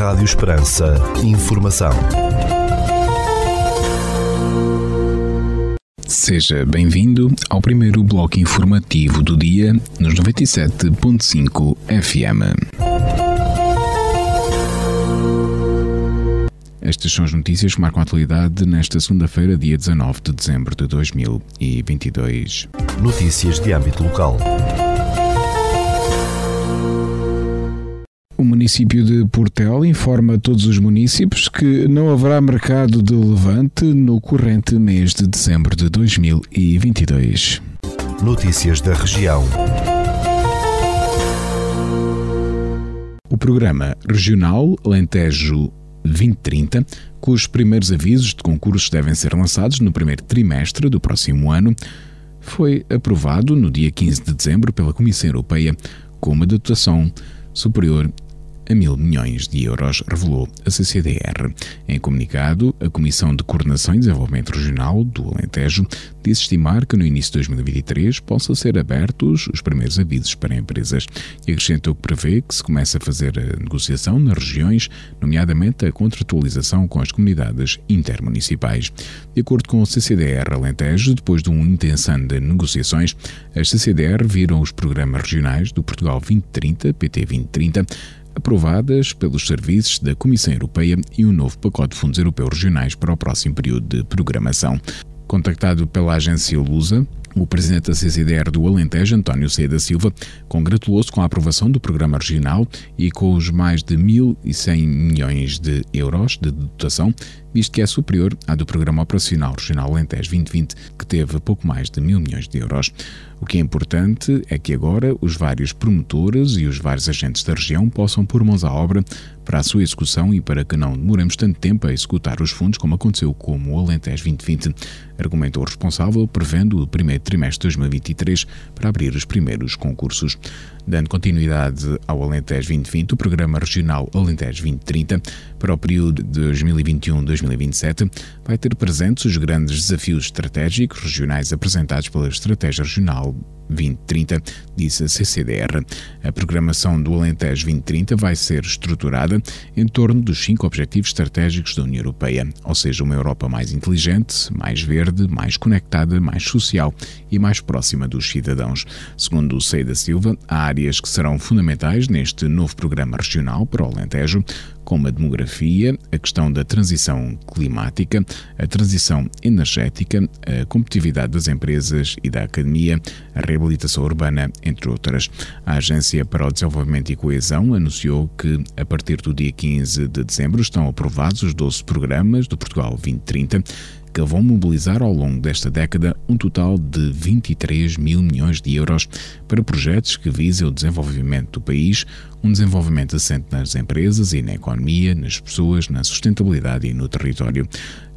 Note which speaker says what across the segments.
Speaker 1: Rádio Esperança. Informação.
Speaker 2: Seja bem-vindo ao primeiro bloco informativo do dia nos 97.5 FM. Estas são as notícias que marcam a atualidade nesta segunda-feira, dia 19 de dezembro de 2022.
Speaker 1: Notícias de âmbito local.
Speaker 2: Município de Portel informa todos os municípios que não haverá mercado de levante no corrente mês de dezembro de 2022.
Speaker 1: Notícias da região.
Speaker 2: O programa regional Alentejo 2030, cujos primeiros avisos de concursos devem ser lançados no primeiro trimestre do próximo ano, foi aprovado no dia 15 de dezembro pela Comissão Europeia com uma dotação superior a mil milhões de euros, revelou a CCDR. Em comunicado, a Comissão de Coordenação e Desenvolvimento Regional do Alentejo disse estimar que no início de 2023 possam ser abertos os primeiros avisos para empresas e acrescentou que prevê que se comece a fazer a negociação nas regiões, nomeadamente a contratualização com as comunidades intermunicipais. De acordo com o CCDR Alentejo, depois de um intenso ano de negociações, as CCDR viram os programas regionais do Portugal 2030, PT 2030, aprovadas pelos serviços da Comissão Europeia e um novo pacote de fundos europeus regionais para o próximo período de programação. Contactado pela agência Lusa, o presidente da CCDR do Alentejo, António C. da Silva, congratulou-se com a aprovação do programa regional e com os mais de 1.100 milhões de euros de dotação, visto que é superior à do Programa Operacional Regional Alentejo 2020, que teve pouco mais de mil milhões de euros. O que é importante é que agora os vários promotores e os vários agentes da região possam pôr mãos à obra para a sua execução e para que não demoremos tanto tempo a executar os fundos como aconteceu com o Alentejo 2020, argumentou o responsável, prevendo o primeiro trimestre de 2023 para abrir os primeiros concursos. Dando continuidade ao Alentejo 2020, o Programa Regional Alentejo 2030, para o período de 2021-2027, vai ter presentes os grandes desafios estratégicos regionais apresentados pela Estratégia Regional 2030, disse a CCDR. A programação do Alentejo 2030 vai ser estruturada em torno dos cinco objetivos estratégicos da União Europeia, ou seja, uma Europa mais inteligente, mais verde, mais conectada, mais social e mais próxima dos cidadãos. Segundo o Sei da Silva, há áreas que serão fundamentais neste novo programa regional para o Alentejo, como a demografia, a questão da transição climática, a transição energética, a competitividade das empresas e da academia, a reabilitação urbana, entre outras. A Agência para o Desenvolvimento e Coesão anunciou que, a partir do dia 15 de dezembro, estão aprovados os 12 programas do Portugal 2030 que vão mobilizar ao longo desta década um total de 23 mil milhões de euros para projetos que visem o desenvolvimento do país, um desenvolvimento assente nas empresas e na economia, nas pessoas, na sustentabilidade e no território.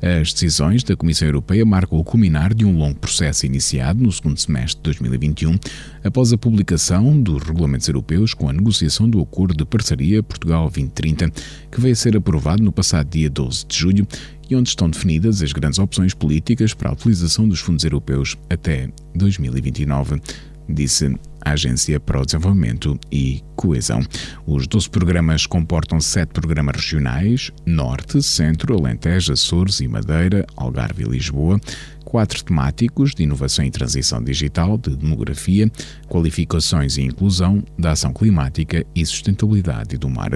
Speaker 2: As decisões da Comissão Europeia marcam o culminar de um longo processo iniciado no segundo semestre de 2021, após a publicação dos regulamentos europeus com a negociação do Acordo de Parceria Portugal 2030, que veio a ser aprovado no passado dia 12 de julho e onde estão definidas as grandes opções políticas para a utilização dos fundos europeus até 2029, disse a Agência para o Desenvolvimento e Coesão. Os 12 programas comportam sete programas regionais: Norte, Centro, Alentejo, Açores e Madeira, Algarve e Lisboa, quatro temáticos de inovação e transição digital, de demografia, qualificações e inclusão, da ação climática e sustentabilidade do mar,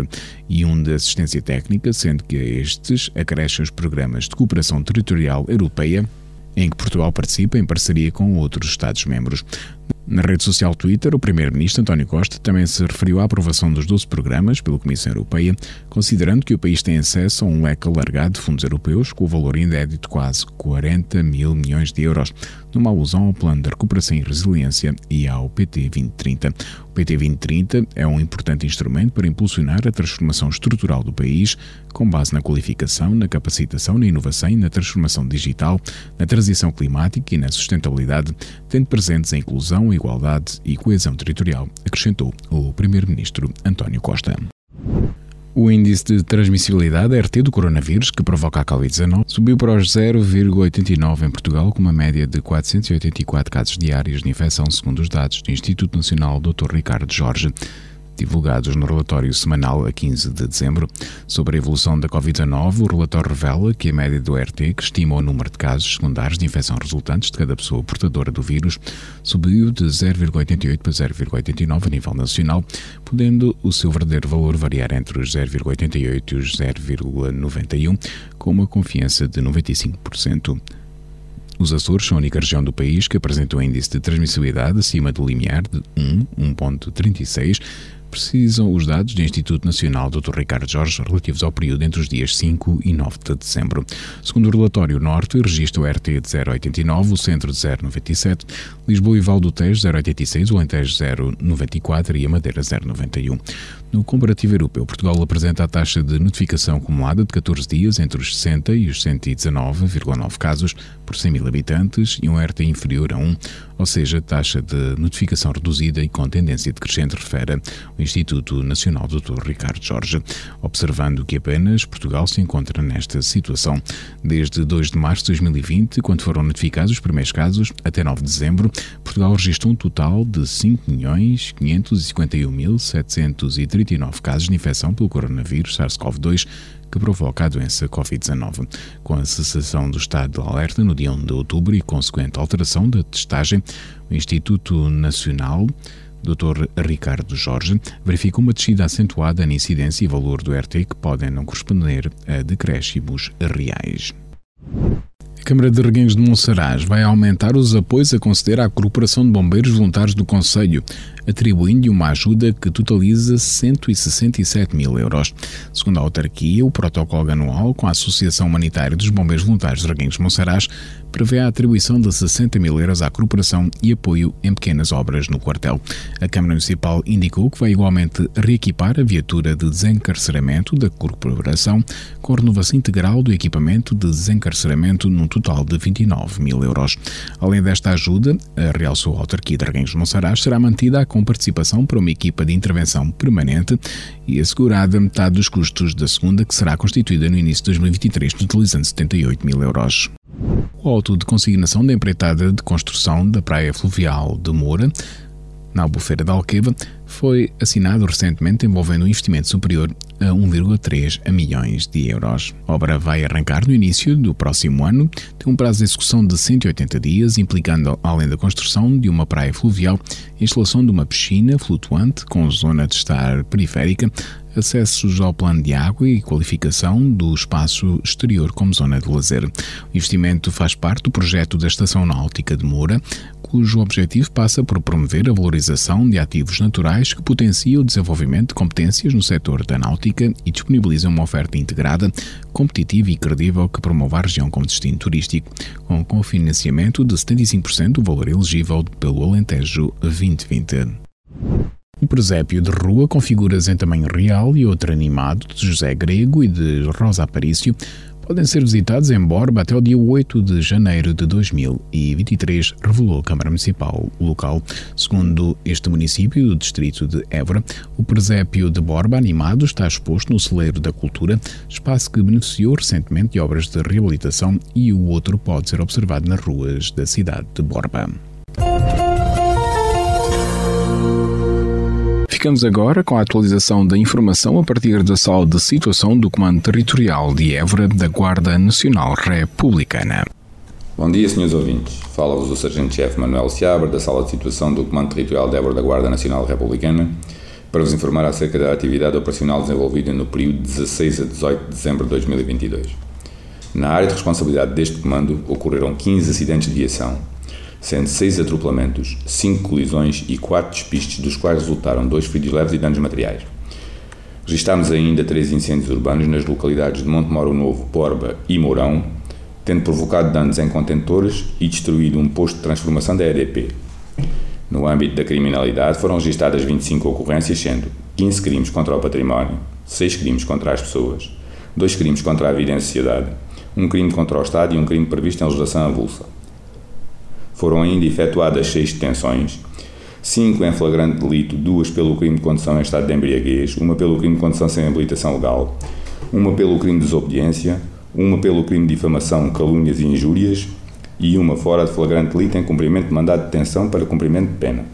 Speaker 2: e um de assistência técnica, sendo que a estes acrescem os programas de cooperação territorial europeia, em que Portugal participa em parceria com outros Estados-membros. Na rede social Twitter, o primeiro-ministro António Costa também se referiu à aprovação dos 12 programas pela Comissão Europeia, considerando que o país tem acesso a um leque alargado de fundos europeus com o valor inédito de quase 40 mil milhões de euros, numa alusão ao Plano de Recuperação e Resiliência e ao PT 2030. O PT 2030 é um importante instrumento para impulsionar a transformação estrutural do país, com base na qualificação, na capacitação, na inovação e na transformação digital, na transição climática e na sustentabilidade, tendo presentes a inclusão, a igualdade e coesão territorial, acrescentou o Primeiro-Ministro António Costa. O índice de transmissibilidade RT do coronavírus, que provoca a Covid-19, subiu para os 0,89 em Portugal, com uma média de 484 casos diários de infecção, segundo os dados do Instituto Nacional Dr. Ricardo Jorge. Divulgados no relatório semanal a 15 de dezembro. Sobre a evolução da Covid-19, o relatório revela que a média do RT, que estima o número de casos secundários de infecção resultantes de cada pessoa portadora do vírus, subiu de 0,88 para 0,89 a nível nacional, podendo o seu verdadeiro valor variar entre os 0,88 e os 0,91, com uma confiança de 95%. Os Açores são a única região do país que apresenta um índice de transmissibilidade acima do limiar de 1, 1.36, precisam os dados do Instituto Nacional Dr. Ricardo Jorge relativos ao período entre os dias 5 e 9 de dezembro. Segundo o relatório Norte, registra o RT de 0,89, o Centro de 0,97, Lisboa e Val do Tejo 0,86, o Alentejo 0,94 e a Madeira 0,91. No comparativo europeu, Portugal apresenta a taxa de notificação acumulada de 14 dias entre os 60 e os 119,9 casos por 100 mil habitantes e um RT inferior a 1, ou seja, taxa de notificação reduzida e com tendência decrescente, refere o Instituto Nacional Dr. Ricardo Jorge, observando que apenas Portugal se encontra nesta situação. Desde 2 de março de 2020, quando foram notificados os primeiros casos, até 9 de dezembro, Portugal registrou um total de 5.551.730 39 casos de infecção pelo coronavírus SARS-CoV-2 que provoca a doença Covid-19. Com a cessação do estado de alerta no dia 1 de outubro e consequente alteração da testagem, o Instituto Nacional Dr. Ricardo Jorge verifica uma descida acentuada na incidência e valor do RT que podem não corresponder a decréscimos reais. Câmara de Reguengos de Monsaraz vai aumentar os apoios a conceder à Corporação de Bombeiros Voluntários do Conselho, atribuindo-lhe uma ajuda que totaliza 167 mil euros. Segundo a autarquia, o protocolo anual com a Associação Humanitária dos Bombeiros Voluntários de de Monsaraz prevê a atribuição de 60 mil euros à corporação e apoio em pequenas obras no quartel. A Câmara Municipal indicou que vai igualmente reequipar a viatura de desencarceramento da corporação com renovação integral do equipamento de desencarceramento num total de 29 mil euros. Além desta ajuda, a realçou a autarquia de de Monsaraz será mantida com participação para uma equipa de intervenção permanente e assegurada metade dos custos da segunda, que será constituída no início de 2023, totalizando 78 mil euros. O auto de consignação da empreitada de construção da praia fluvial de Moura na Albufeira da Alqueva, foi assinado recentemente envolvendo um investimento superior a 1,3 milhões de euros. A obra vai arrancar no início do próximo ano, tem um prazo de execução de 180 dias, implicando, além da construção de uma praia fluvial, a instalação de uma piscina flutuante com zona de estar periférica, acessos ao plano de água e qualificação do espaço exterior como zona de lazer. O investimento faz parte do projeto da Estação Náutica de Moura, cujo objetivo passa por promover a valorização de ativos naturais que potenciam o desenvolvimento de competências no setor da náutica e disponibilizam uma oferta integrada, competitiva e credível que promova a região como destino turístico, com cofinanciamento de 75% do valor elegível pelo Alentejo 2020. Um presépio de rua com figuras em tamanho real e outro animado de José Grego e de Rosa Aparício podem ser visitados em Borba até o dia 8 de janeiro de 2023, revelou a Câmara Municipal local. Segundo este município do distrito de Évora, o presépio de Borba animado está exposto no Celeiro da Cultura, espaço que beneficiou recentemente de obras de reabilitação e o outro pode ser observado nas ruas da cidade de Borba. Ficamos agora com a atualização da informação a partir da sala de situação do Comando Territorial de Évora da Guarda Nacional Republicana.
Speaker 3: Bom dia, senhores ouvintes. Fala-vos o Sargento-Chefe Manuel Seabra, da Sala de Situação do Comando Territorial de Évora da Guarda Nacional Republicana, para vos informar acerca da atividade operacional desenvolvida no período de 16 a 18 de dezembro de 2022. Na área de responsabilidade deste comando ocorreram 15 acidentes de viação, sendo seis atropelamentos, cinco colisões e quatro despistes, dos quais resultaram dois feridos leves e danos materiais. Registámos ainda três incêndios urbanos nas localidades de Monte Moro Novo, Borba e Mourão, tendo provocado danos em contentores e destruído um posto de transformação da EDP. No âmbito da criminalidade foram registadas 25 ocorrências, sendo 15 crimes contra o património, 6 crimes contra as pessoas, 2 crimes contra a vida em sociedade, um crime contra o Estado e um crime previsto em legislação avulsa. Foram ainda efetuadas seis detenções, cinco em flagrante delito, duas pelo crime de condução em estado de embriaguez, uma pelo crime de condução sem habilitação legal, uma pelo crime de desobediência, uma pelo crime de difamação, calúnias e injúrias e uma fora de flagrante delito em cumprimento de mandado de detenção para cumprimento de pena.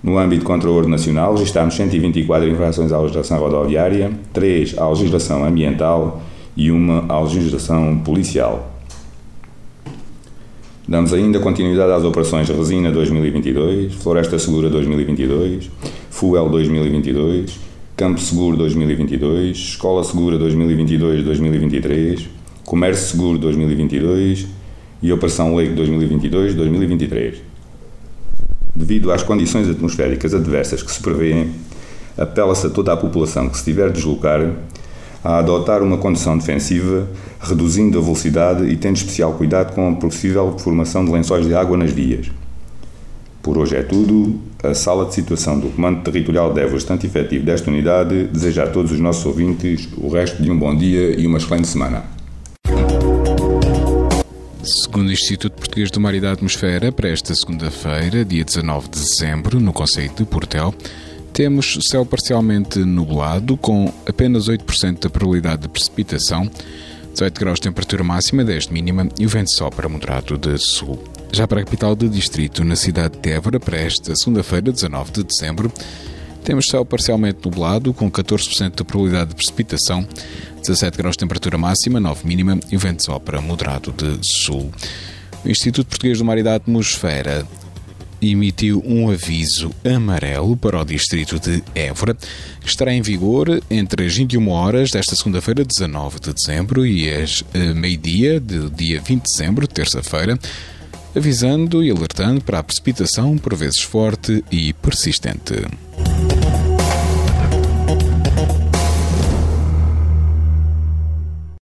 Speaker 3: No âmbito de controle nacional, registramos 124 infrações à legislação rodoviária, 3 à legislação ambiental e uma à legislação policial. Damos ainda continuidade às operações Resina 2022, Floresta Segura 2022, Fuel 2022, Campo Seguro 2022, Escola Segura 2022-2023, Comércio Seguro 2022 e Operação Lake 2022-2023. Devido às condições atmosféricas adversas que se prevêem, apela-se a toda a população que se tiver de deslocar a adotar uma condução defensiva, reduzindo a velocidade e tendo especial cuidado com a possível formação de lençóis de água nas vias. Por hoje é tudo. A sala de situação do Comando Territorial de Évora, estante efetivo desta unidade, deseja a todos os nossos ouvintes o resto de um bom dia e uma excelente semana.
Speaker 2: Segundo o Instituto Português do Mar e da Atmosfera, para esta segunda-feira, dia 19 de dezembro, no Conceito de Portel, temos céu parcialmente nublado, com apenas 8% de probabilidade de precipitação, 18 graus de temperatura máxima, 10 de mínima e o vento sopra moderado de sul. Já para a capital do distrito, na cidade de Évora, para esta segunda-feira, 19 de dezembro, temos céu parcialmente nublado, com 14% de probabilidade de precipitação, 17 graus de temperatura máxima, 9 mínima e o vento sopra moderado de sul. O Instituto Português do Mar e da Atmosfera emitiu um aviso amarelo para o distrito de Évora, que estará em vigor entre as 21 horas desta segunda-feira, 19 de dezembro, e as eh, meio-dia do dia 20 de dezembro, terça-feira, avisando e alertando para a precipitação por vezes forte e persistente.